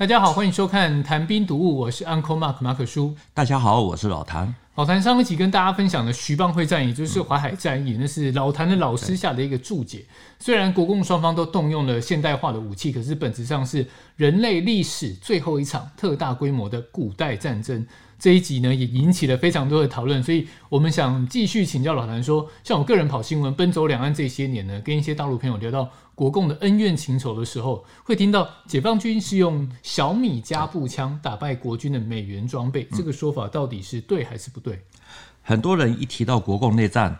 大家好，欢迎收看《谈兵读物》，我是 Uncle Mark 马可叔。大家好，我是老谭。老谭上一集跟大家分享的徐蚌会战役，就是淮海战役，那是老谭的老师下的一个注解。虽然国共双方都动用了现代化的武器，可是本质上是人类历史最后一场特大规模的古代战争。这一集呢，也引起了非常多的讨论，所以我们想继续请教老谭说，像我个人跑新闻奔走两岸这些年呢，跟一些大陆朋友聊到国共的恩怨情仇的时候，会听到解放军是用小米加步枪打败国军的美元装备，这个说法到底是对还是不对？很多人一提到国共内战，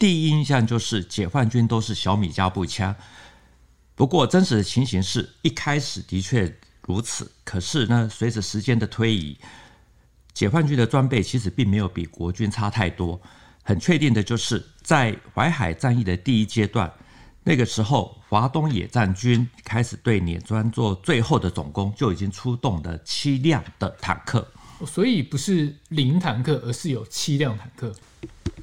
第一印象就是解放军都是小米加步枪。不过真实的情形是一开始的确如此，可是呢，随着时间的推移。解放军的装备其实并没有比国军差太多。很确定的就是，在淮海战役的第一阶段，那个时候华东野战军开始对碾庄做最后的总攻，就已经出动了七辆的坦克。所以不是零坦克，而是有七辆坦克。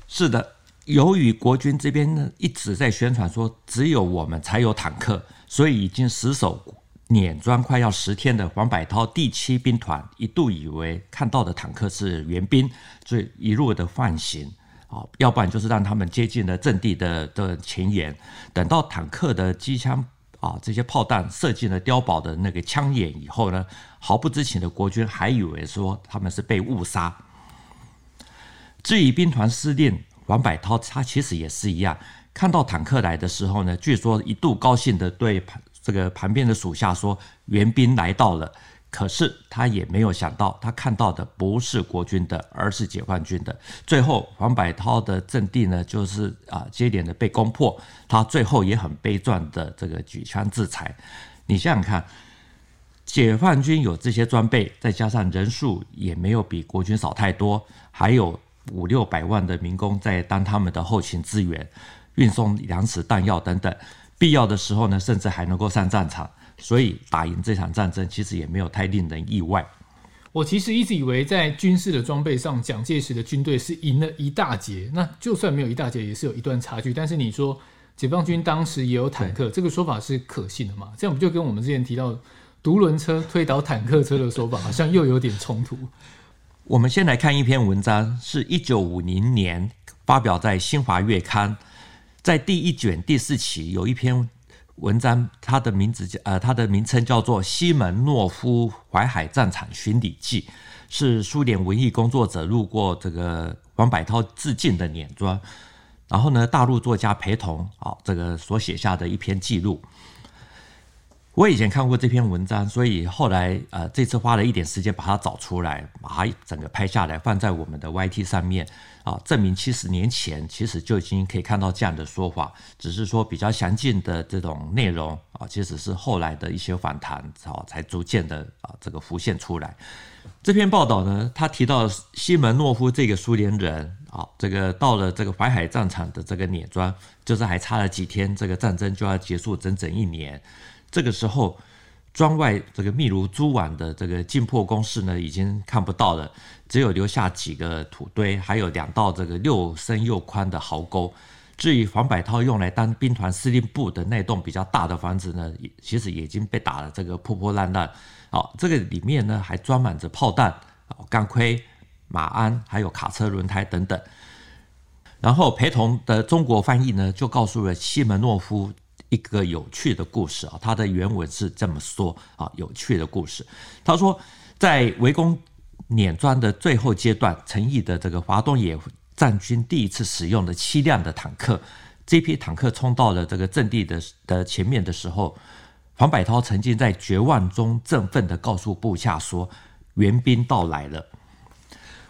是的，由于国军这边呢一直在宣传说只有我们才有坦克，所以已经死守。碾庄快要十天的黄百韬第七兵团一度以为看到的坦克是援兵，所以一路的放行啊，要不然就是让他们接近了阵地的的前沿。等到坦克的机枪啊这些炮弹射进了碉堡的那个枪眼以后呢，毫不知情的国军还以为说他们是被误杀。至于兵团司令黄百韬，他其实也是一样，看到坦克来的时候呢，据说一度高兴的对。这个旁边的属下说援兵来到了，可是他也没有想到，他看到的不是国军的，而是解放军的。最后黄百韬的阵地呢，就是啊接连的被攻破，他最后也很悲壮的这个举枪自裁。你想想看，解放军有这些装备，再加上人数也没有比国军少太多，还有五六百万的民工在当他们的后勤支援，运送粮食弹药等等。必要的时候呢，甚至还能够上战场，所以打赢这场战争其实也没有太令人意外。我其实一直以为在军事的装备上，蒋介石的军队是赢了一大截。那就算没有一大截，也是有一段差距。但是你说解放军当时也有坦克，这个说法是可信的吗？这样不就跟我们之前提到独轮车推倒坦克车的说法，好像又有点冲突。我们先来看一篇文章，是一九五零年发表在《新华月刊》。在第一卷第四期有一篇文章，它的名字叫呃，它的名称叫做《西门诺夫淮海战场巡礼记》，是苏联文艺工作者路过这个王百涛致敬的碾庄，然后呢，大陆作家陪同啊，这个所写下的一篇记录。我以前看过这篇文章，所以后来呃，这次花了一点时间把它找出来，把它整个拍下来，放在我们的 YT 上面啊，证明七十年前其实就已经可以看到这样的说法，只是说比较详尽的这种内容啊，其实是后来的一些访谈啊，才逐渐的啊这个浮现出来。这篇报道呢，他提到西门诺夫这个苏联人啊，这个到了这个淮海战场的这个碾庄，就是还差了几天，这个战争就要结束整整一年。这个时候，庄外这个密如蛛网的这个进破工事呢，已经看不到了，只有留下几个土堆，还有两道这个又深又宽的壕沟。至于黄百韬用来当兵团司令部的那栋比较大的房子呢，其实已经被打得这个破破烂烂。哦，这个里面呢还装满着炮弹、钢盔、马鞍，还有卡车轮胎等等。然后陪同的中国翻译呢，就告诉了西门诺夫。一个有趣的故事啊，他的原文是这么说啊，有趣的故事。他说，在围攻碾庄的最后阶段，陈毅的这个华东野战军第一次使用的七辆的坦克，这批坦克冲到了这个阵地的的前面的时候，黄百韬曾经在绝望中振奋地告诉部下说：“援兵到来了。”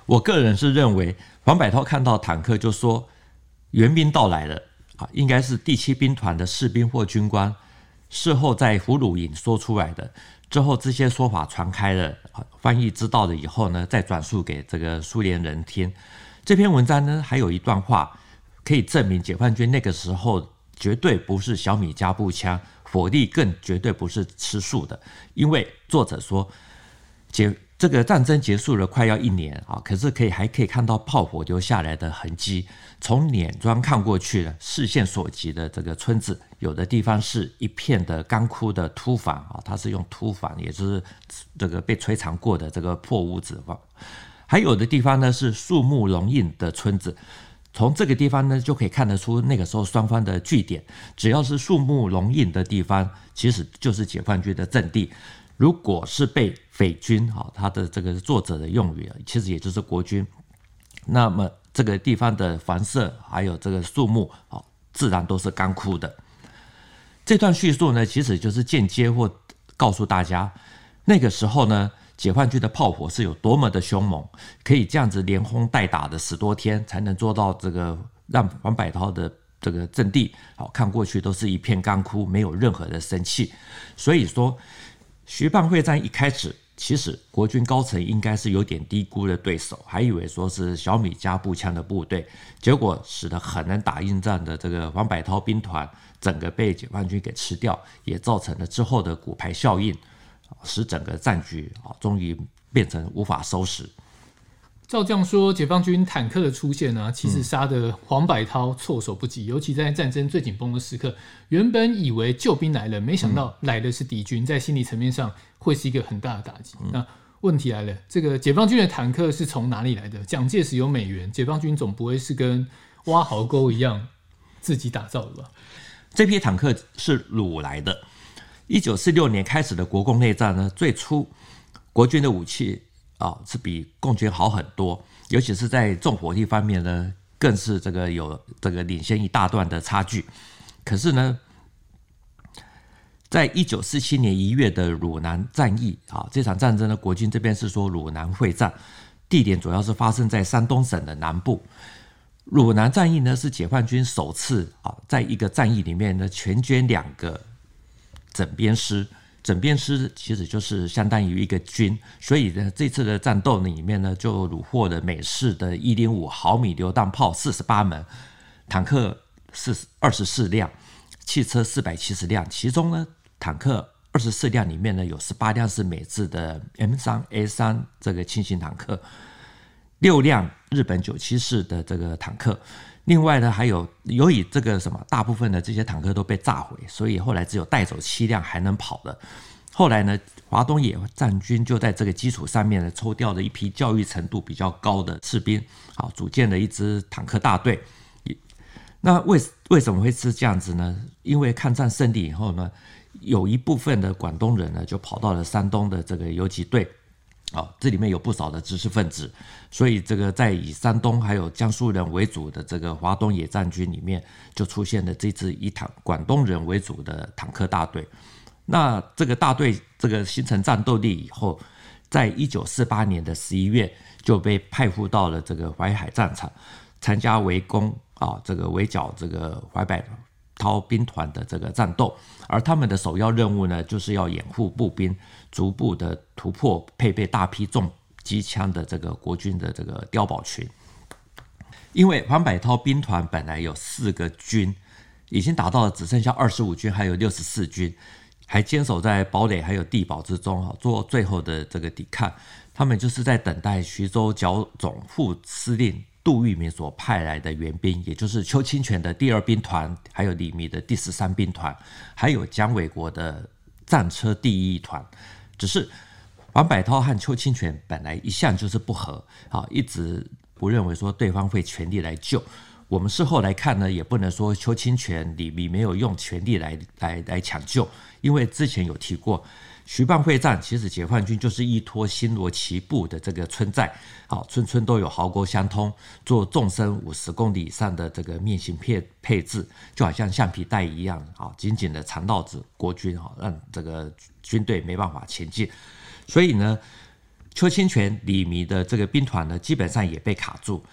我个人是认为，黄百韬看到坦克就说：“援兵到来了。”啊，应该是第七兵团的士兵或军官事后在俘虏营说出来的。之后这些说法传开了，翻译知道了以后呢，再转述给这个苏联人听。这篇文章呢，还有一段话可以证明解放军那个时候绝对不是小米加步枪，火力更绝对不是吃素的。因为作者说，解这个战争结束了快要一年啊，可是可以还可以看到炮火留下来的痕迹。从碾庄看过去呢，视线所及的这个村子，有的地方是一片的干枯的土房啊，它是用土房，也就是这个被摧残过的这个破屋子。还有的地方呢是树木浓荫的村子，从这个地方呢就可以看得出那个时候双方的据点。只要是树木浓荫的地方，其实就是解放军的阵地。如果是被匪军啊，他的这个作者的用语啊，其实也就是国军，那么这个地方的房舍还有这个树木啊，自然都是干枯的。这段叙述呢，其实就是间接或告诉大家，那个时候呢，解放军的炮火是有多么的凶猛，可以这样子连轰带打的十多天，才能做到这个让黄百韬的这个阵地好看过去都是一片干枯，没有任何的生气。所以说。徐蚌会战一开始，其实国军高层应该是有点低估了对手，还以为说是小米加步枪的部队，结果使得很难打硬仗的这个王柏涛兵团整个被解放军给吃掉，也造成了之后的骨牌效应，使整个战局啊终于变成无法收拾。照这样说，解放军坦克的出现呢、啊，其实杀得黄百韬措手不及。尤其在战争最紧绷的时刻，原本以为救兵来了，没想到来的是敌军，在心理层面上会是一个很大的打击。那问题来了，这个解放军的坦克是从哪里来的？蒋介石有美元，解放军总不会是跟挖壕沟一样自己打造的吧？这批坦克是掳来的。一九四六年开始的国共内战呢，最初国军的武器。啊、是比共军好很多，尤其是在重火力方面呢，更是这个有这个领先一大段的差距。可是呢，在一九四七年一月的鲁南战役啊，这场战争呢，国军这边是说鲁南会战，地点主要是发生在山东省的南部。鲁南战役呢，是解放军首次啊，在一个战役里面呢，全歼两个整编师。整编师其实就是相当于一个军，所以呢，这次的战斗里面呢，就虏获了美式的一点五毫米榴弹炮四十八门，坦克四二十四辆，汽车四百七十辆，其中呢，坦克二十四辆里面呢，有十八辆是美制的 M 三 A 三这个轻型坦克，六辆日本九七式的这个坦克。另外呢，还有由于这个什么，大部分的这些坦克都被炸毁，所以后来只有带走七辆还能跑的。后来呢，华东野战军就在这个基础上面呢，抽调了一批教育程度比较高的士兵，好，组建了一支坦克大队。那为为什么会是这样子呢？因为抗战胜利以后呢，有一部分的广东人呢，就跑到了山东的这个游击队。哦，这里面有不少的知识分子，所以这个在以山东还有江苏人为主的这个华东野战军里面，就出现了这支以坦广东人为主的坦克大队。那这个大队这个形成战斗力以后，在一九四八年的十一月就被派赴到了这个淮海战场，参加围攻啊，这个围剿这个淮北涛兵团的这个战斗。而他们的首要任务呢，就是要掩护步兵逐步的突破配备大批重机枪的这个国军的这个碉堡群。因为黄百韬兵团本来有四个军，已经打到了只剩下二十五军，还有六十四军，还坚守在堡垒还有地堡之中啊，做最后的这个抵抗。他们就是在等待徐州剿总副司令。杜聿明所派来的援兵，也就是邱清泉的第二兵团，还有李弥的第十三兵团，还有蒋纬国的战车第一团。只是黄百韬和邱清泉本来一向就是不和，啊，一直不认为说对方会全力来救。我们事后来看呢，也不能说邱清泉、李弥没有用全力来来来抢救，因为之前有提过。徐蚌会战，其实解放军就是依托新罗棋部的这个村寨，好，村村都有壕沟相通，做纵深五十公里以上的这个面型配配置，就好像橡皮带一样，啊，紧紧的缠绕着国军，哈，让这个军队没办法前进。所以呢，邱清泉、李弥的这个兵团呢，基本上也被卡住。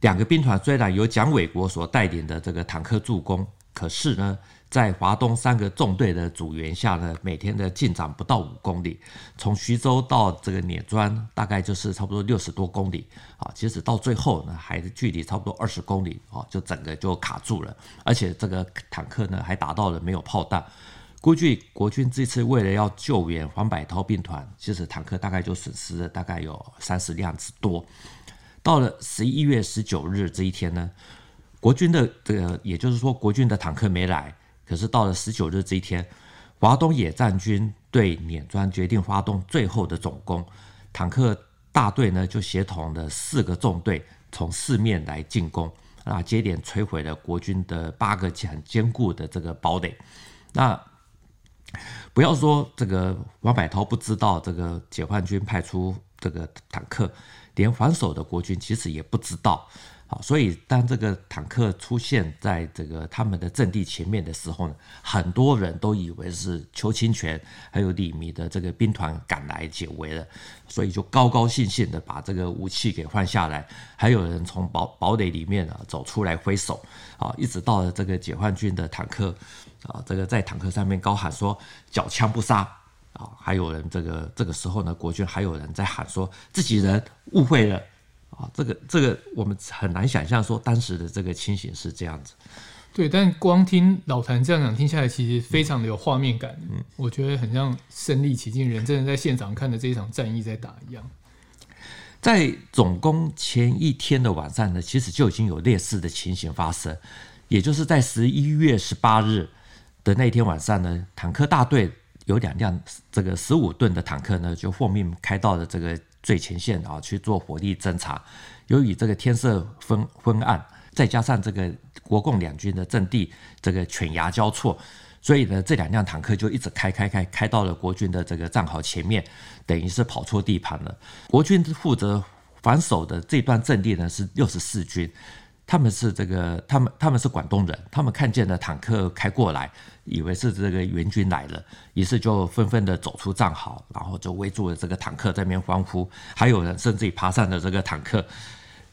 两个兵团虽然由蒋纬国所带领的这个坦克助攻，可是呢。在华东三个纵队的阻援下呢，每天的进展不到五公里，从徐州到这个碾庄大概就是差不多六十多公里啊。其实到最后呢，还是距离差不多二十公里啊，就整个就卡住了。而且这个坦克呢，还达到了没有炮弹。估计国军这次为了要救援黄百韬兵团，其实坦克大概就损失了大概有三十辆之多。到了十一月十九日这一天呢，国军的这个，也就是说国军的坦克没来。可是到了十九日这一天，华东野战军对碾庄决定发动最后的总攻，坦克大队呢就协同了四个纵队从四面来进攻，啊，接连摧毁了国军的八个很坚固的这个堡垒。那不要说这个王柏涛不知道这个解放军派出这个坦克，连防守的国军其实也不知道。好，所以当这个坦克出现在这个他们的阵地前面的时候呢，很多人都以为是邱清泉还有李弥的这个兵团赶来解围了，所以就高高兴兴的把这个武器给换下来，还有人从堡堡垒里面啊走出来挥手，啊，一直到了这个解放军的坦克啊，这个在坦克上面高喊说“缴枪不杀”，啊，还有人这个这个时候呢，国军还有人在喊说自己人误会了。啊，这个这个我们很难想象说当时的这个情形是这样子。对，但光听老谭这样讲，听下来其实非常的有画面感。嗯，我觉得很像身历其境，人真的在现场看的这一场战役在打一样。在总攻前一天的晚上呢，其实就已经有类似的情形发生，也就是在十一月十八日的那天晚上呢，坦克大队有两辆这个十五吨的坦克呢，就奉命开到了这个。最前线啊，去做火力侦察。由于这个天色昏昏暗，再加上这个国共两军的阵地这个犬牙交错，所以呢，这两辆坦克就一直开开开开到了国军的这个战壕前面，等于是跑错地盘了。国军负责防守的这段阵地呢，是六十四军。他们是这个，他们他们是广东人，他们看见了坦克开过来，以为是这个援军来了，于是就纷纷的走出战壕，然后就围住了这个坦克，在那边欢呼，还有人甚至于爬上了这个坦克。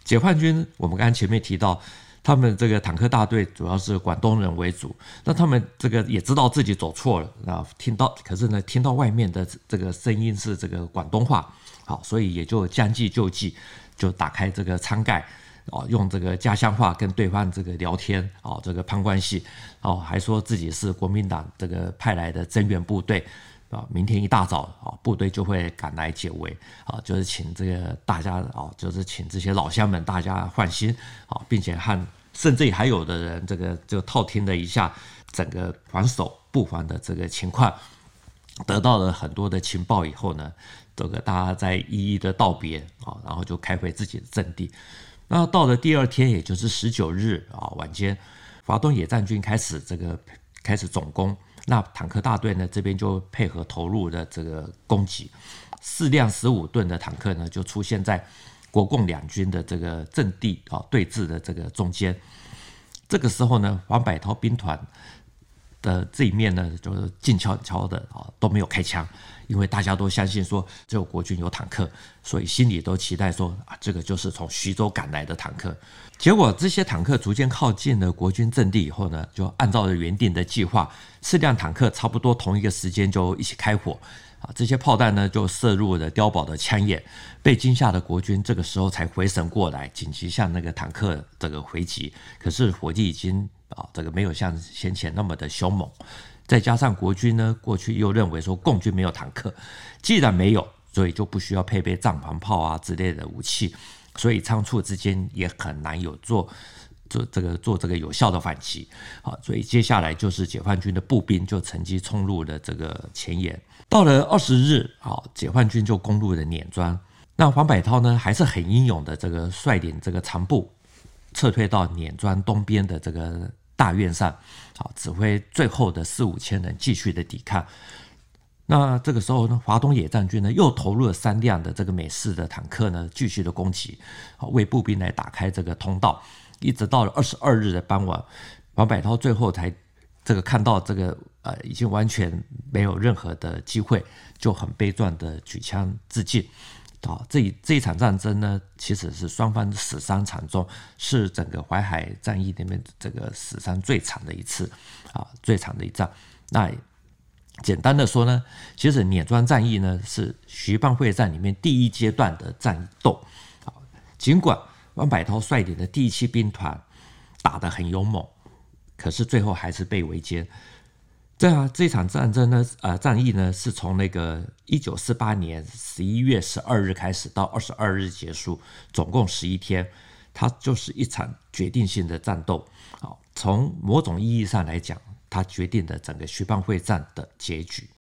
解放军，我们刚才前面提到，他们这个坦克大队主要是广东人为主，那他们这个也知道自己走错了，啊，听到，可是呢，听到外面的这个声音是这个广东话，好，所以也就将计就计，就打开这个舱盖。哦，用这个家乡话跟对方这个聊天，哦，这个攀关系，哦，还说自己是国民党这个派来的增援部队，啊，明天一大早，啊，部队就会赶来解围，啊，就是请这个大家，啊，就是请这些老乡们大家放心，啊，并且和甚至还有的人，这个就套听了一下整个防守布防的这个情况，得到了很多的情报以后呢，这个大家再一一的道别，啊，然后就开回自己的阵地。那到了第二天，也就是十九日啊晚间，华东野战军开始这个开始总攻。那坦克大队呢这边就配合投入的这个攻击，四辆十五吨的坦克呢就出现在国共两军的这个阵地啊对峙的这个中间。这个时候呢，黄百韬兵团的这一面呢就是静悄悄的啊都没有开枪。因为大家都相信说，只有国军有坦克，所以心里都期待说啊，这个就是从徐州赶来的坦克。结果这些坦克逐渐靠近了国军阵地以后呢，就按照原定的计划，四辆坦克差不多同一个时间就一起开火啊，这些炮弹呢就射入了碉堡的枪眼，被惊吓的国军这个时候才回神过来，紧急向那个坦克这个回击。可是火力已经啊，这个没有像先前那么的凶猛。再加上国军呢，过去又认为说共军没有坦克，既然没有，所以就不需要配备帐篷炮啊之类的武器，所以仓促之间也很难有做做这个做这个有效的反击啊。所以接下来就是解放军的步兵就乘机冲入了这个前沿。到了二十日啊，解放军就攻入了碾庄。那黄百韬呢，还是很英勇的，这个率领这个长部撤退到碾庄东边的这个。大院上，好，指挥最后的四五千人继续的抵抗。那这个时候呢，华东野战军呢又投入了三辆的这个美式的坦克呢，继续的攻击，好，为步兵来打开这个通道。一直到了二十二日的傍晚，王百涛最后才这个看到这个呃已经完全没有任何的机会，就很悲壮的举枪自尽。啊，这一这一场战争呢，其实是双方死伤惨重，是整个淮海战役里面这个死伤最惨的一次，啊，最惨的一仗。那简单的说呢，其实碾庄战役呢是徐蚌会战里面第一阶段的战斗。啊，尽管王柏涛率领的第一七兵团打得很勇猛，可是最后还是被围歼。这样这场战争呢，呃，战役呢是从那个一九四八年十一月十二日开始到二十二日结束，总共十一天，它就是一场决定性的战斗。啊，从某种意义上来讲，它决定了整个徐蚌会战的结局。